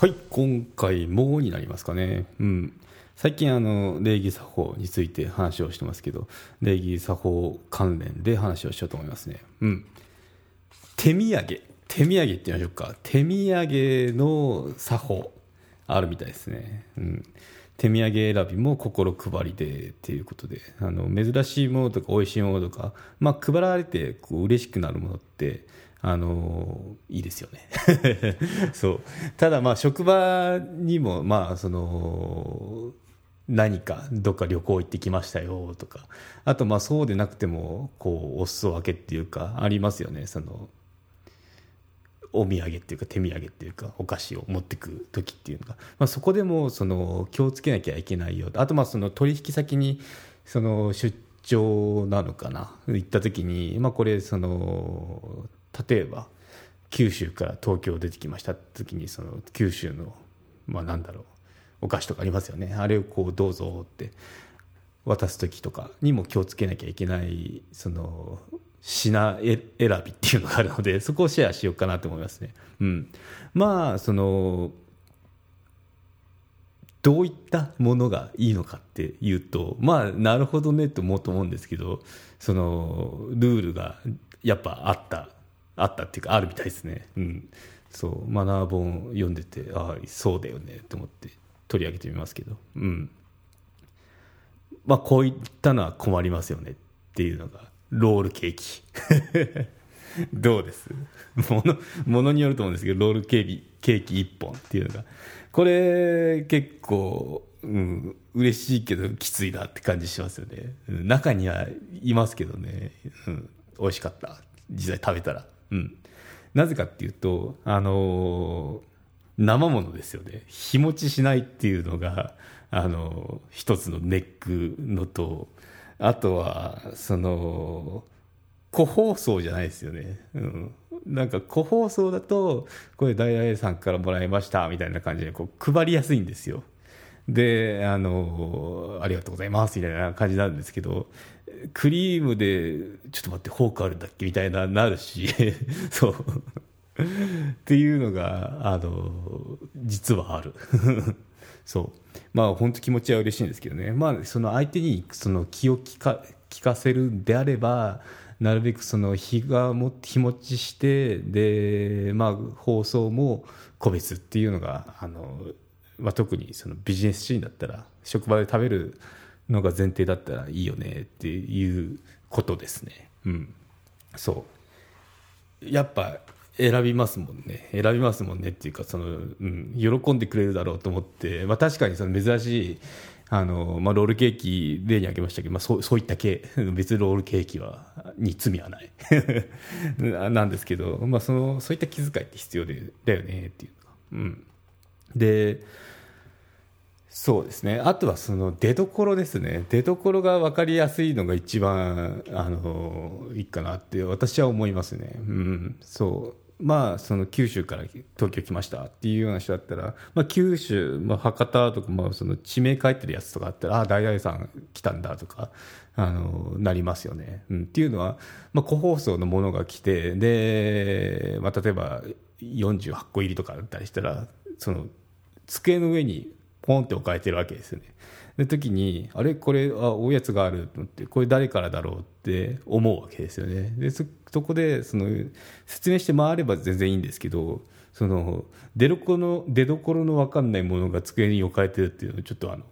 はい今回もになりますかね。うん。最近あの礼儀作法について話をしてますけど礼儀作法関連で話をしようと思いますね。うん。手土産。手土産って言いましょうか。手土産の作法あるみたいですね。うん。手土産選びも心配りでっていうことであの珍しいものとか美味しいものとか、まあ、配られてこう嬉しくなるものってあのいいですよね。そう。ただまあ職場にもまあその何かどっか旅行行ってきましたよとか。あとまあそうでなくてもこうお裾分けっていうかありますよね。そのお土産っていうか手土産っていうかお菓子を持ってく時っていうのが、まあ、そこでもその気をつけなきゃいけないよあとまあその取引先にその出張なのかな。行った時に、まあ、これその例えば九州から東京出てきました時にその九州のまあなんだろうお菓子とかありますよねあれをこうどうぞって渡す時とかにも気をつけなきゃいけないその品選びっていうのがあるのでそこをシェアしようかなと思いますね。うん、まあそのどういったものがいいのかっていうとまあなるほどねと思うと思うんですけどそのルールがやっぱあったあったっていうかあるみたいですね。うん、そう。マナー本読んでてああそうだよねと思って取り上げてみますけど、うん。まあ、こういったのは困りますよねっていうのがロールケーキ。どうです？ものものによると思うんですけどロールケーキケーキ1本っていうのが。これ結構、うん、嬉しいけどきついなって感じしますよね、中にはいますけどね、うん、美味しかった。実際食べたら。うん、なぜかっていうと、あのー、生ものですよね。日持ちしないっていうのが、あのー、一つのネックのとあとはその個包装じゃないですよね、うん、なんか個包装だとこれ大々さんからもらいましたみたいな感じでこう配りやすいんですよ。であのありがとうございますみたいな感じなんですけどクリームでちょっと待ってフォークあるんだっけ？みたいななるし。そう。っていうのがあの実はある。そう。まあ本当気持ちは嬉しいんですけどね。まあその相手にその気を利か聞かせるんであればなるべくその日がも日持ちしてでまあ放送も個別っていうのがあのまあ、特にそのビジネスシーンだったら職場で食べるのが前提だったらいいよねっていうことですね。うん、そう。やっぱ選びますもんね。選びますもんねっていうかその、うん、喜んでくれるだろうと思って、まあ、確かにその珍しいあの、まあ、ロールケーキ例に挙げましたけど、まあ、そうそういった系。別にロールケーキはに罪はない。なんですけど、まあ、そのそういった気遣いって必要でだよねっていうか、うん、でそうですね。あとはその出どころですね。出どころが分かりやすいのが一番あのいいかなって私は思いますね。うん、そう。まあその九州から東京来ましたっていうような人だったら、まあ、九州、まあ、博多とか、まあ、その地名書いてるやつとかあったらああ大々さん来たんだとかあのなりますよね。うん、っていうのは、まあ、個包装のものが来てで、まあ、例えば48個入りとかだったりしたらその机の上にポンって置かれてるわけですよね。で時にあれ？これあおやつがあると思ってこれ誰からだろうって思うわけですよね。でそこでその説明して回れば全然いいんですけどその出どころの出どころの分かんないものが机に置かれてるっていうのはちょっとあの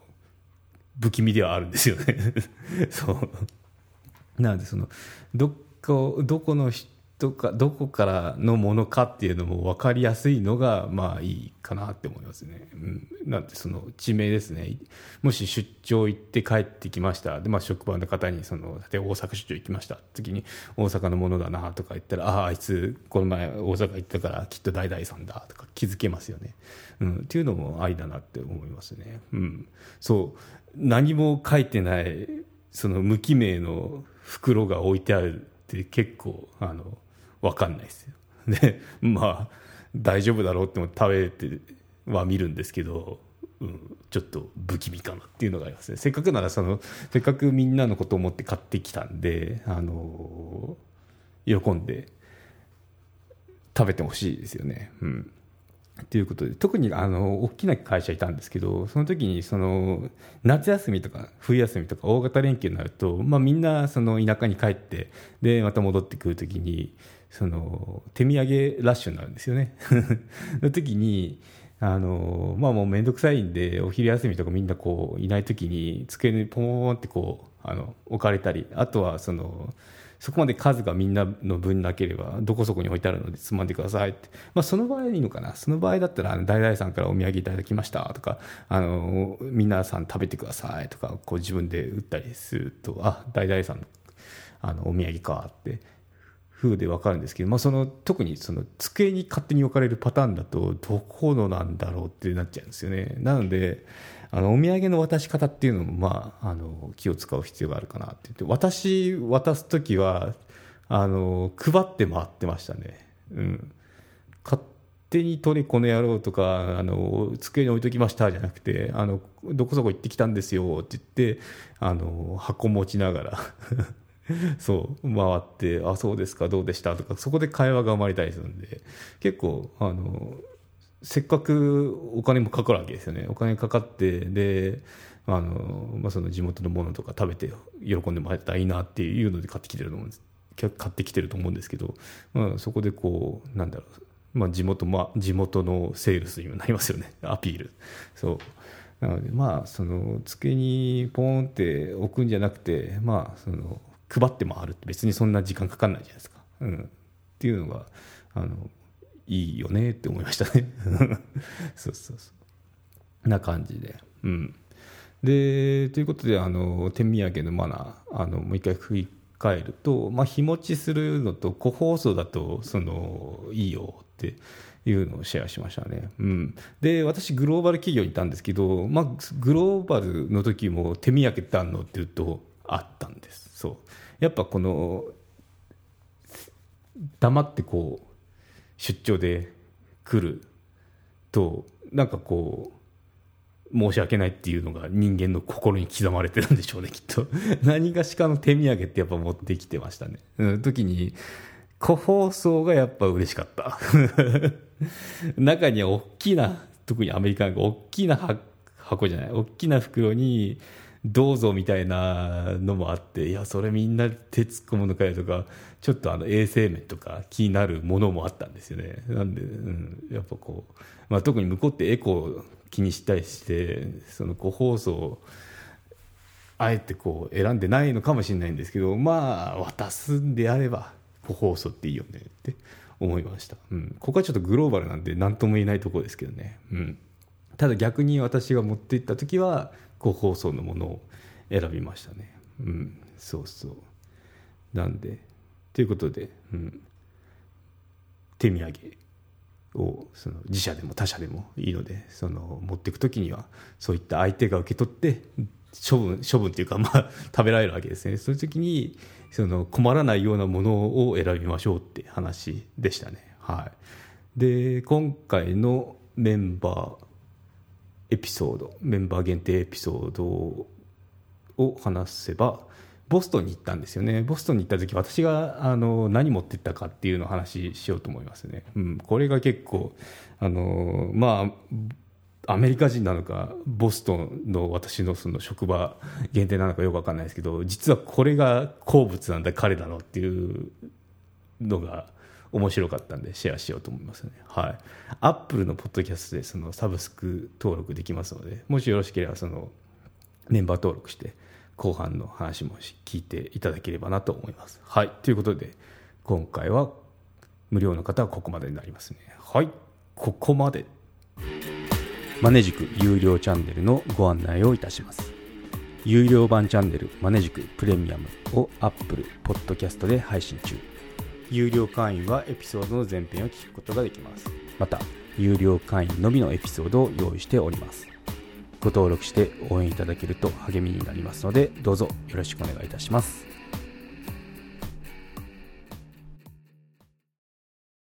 不気味ではあるんですよね。そうなんでそのどこどこの人どかどこからのものかっていうのも分かりやすいのがまあいいかなって思いますね。うん、なんてその地名ですねもし出張行って帰ってきましたで、まあ、職場の方にその例えば大阪出張行きました時に大阪のものだなとか言ったらあああいつこの前大阪行ったからきっと代々さんだとか気づけますよね。うん、っていうのもありだなって思いますね。うん、そう何も書いてないその無記名の袋が置いてあるって結構あの分かんないですよ。でまあ大丈夫だろうって思って食べては見るんですけど、うん、ちょっと不気味かなっていうのがありますね。せっかくならそのせっかくみんなのことを思って買ってきたんであの喜んで食べてほしいですよね。うん。ということで特にあの大きな会社いたんですけどその時にその夏休みとか冬休みとか大型連休になると、まあ、みんなその田舎に帰ってでまた戻ってくる時にその手土産ラッシュになるんですよね。の時にあのまあもう面倒くさいんでお昼休みとかみんなこういない時に机にポーンってこうあの置かれたりあとはそのそこまで数がみんなの分なければどこそこに置いてあるのでつまんでくださいって、まあ、その場合いいのかな。その場合だったら大々さんからお土産いただきました。とかあの皆さん食べてください。とかこう自分で売ったりするとあ大々さんあのお土産か。って。風で分かるんですけど、まあ、その特にその机に勝手に置かれるパターンだとどこのなんだろうってなっちゃうんですよね。なのであのお土産の渡し方っていうのも、まあ、あの気を使う必要があるかなって言って私渡す時はあの配って回ってましたね、うん、勝手に取れこの野郎とかあの机に置いときましたじゃなくてあのどこそこ行ってきたんですよって言ってあの箱持ちながら そう回って「あそうですかどうでした?」とかそこで会話が生まれたりするんで結構あのせっかくお金もかかるわけですよね。お金かかってであの、まあ、その地元のものとか食べて喜んでもらえたらいいなっていうので買ってきてると思うんです。買ってきてると思うんですけど、まあ、そこでこうなんだろう、まあ、地元まあ地元のセールスにもなりますよね。アピール。そう。なのでまあその机にポーンって置くんじゃなくてまあその配って回るって別にそんな時間かかんないじゃないですか、うん、っていうのがあのいいよねって思いましたね。そうそうそう。な感じで。うん。でということであの手土産のマナーあのもう一回振り返ると、まあ、日持ちするのと個包装だとそのいいよっていうのをシェアしましたね、うん、で私グローバル企業にいたんですけど、まあ、グローバルの時も手土産ってあんのって言うとあったんです。そう。やっぱこの黙ってこう出張で来るとなんかこう申し訳ないっていうのが人間の心に刻まれてるんでしょうねきっと。何がしかの手土産ってやっぱ持ってきてましたね、うん、時に個包装がやっぱ嬉しかった。中には大きな特にアメリカが大きな箱じゃない？大きな袋にどうぞみたいなのもあっていやそれみんな手突っ込むのかよとかちょっとあの衛生面とか気になるものもあったんですよね。なんで、うん、やっぱこう、まあ、特に向こうってエコー気にしたりしてその個包装あえてこう選んでないのかもしれないんですけどまあ渡すんであれば個包装っていいよねって思いました、うん、ここはちょっとグローバルなんで何とも言えないところですけどね、うん、ただ逆に私が持っていった時は個包装のものを選びましたね。うん。そうそう。なんでということで、うん、手土産をその自社でも他社でもいいのでその持っていく時にはそういった相手が受け取って処分処分っていうかまあ食べられるわけですね。そういう時にその困らないようなものを選びましょうって話でしたね。はい。で今回のメンバーエピソードメンバー限定エピソードを話せばボストンに行ったんですよね。ボストンに行った時私があの何持ってったかっていうのを話しようと思いますね、うん、これが結構あのまあアメリカ人なのかボストンの私のその職場限定なのかよく分かんないですけど実はこれが好物なんだ彼らのっていうのが面白かったんでシェアしようと思いますね。はい。アップルのポッドキャストでそのサブスク登録できますので、もしよろしければそのメンバー登録して後半の話も聞いていただければなと思います。はい。ということで、今回は無料の方はここまでになりますね。はい。ここまで。マネジク有料チャンネルのご案内をいたします。有料版チャンネルマネジクプレミアムを Apple Podcast で配信中。有料会員はエピソードの前編を聞くことができます。また、有料会員のみのエピソードを用意しております。ご登録して応援いただけると励みになりますので、どうぞよろしくお願いいたします。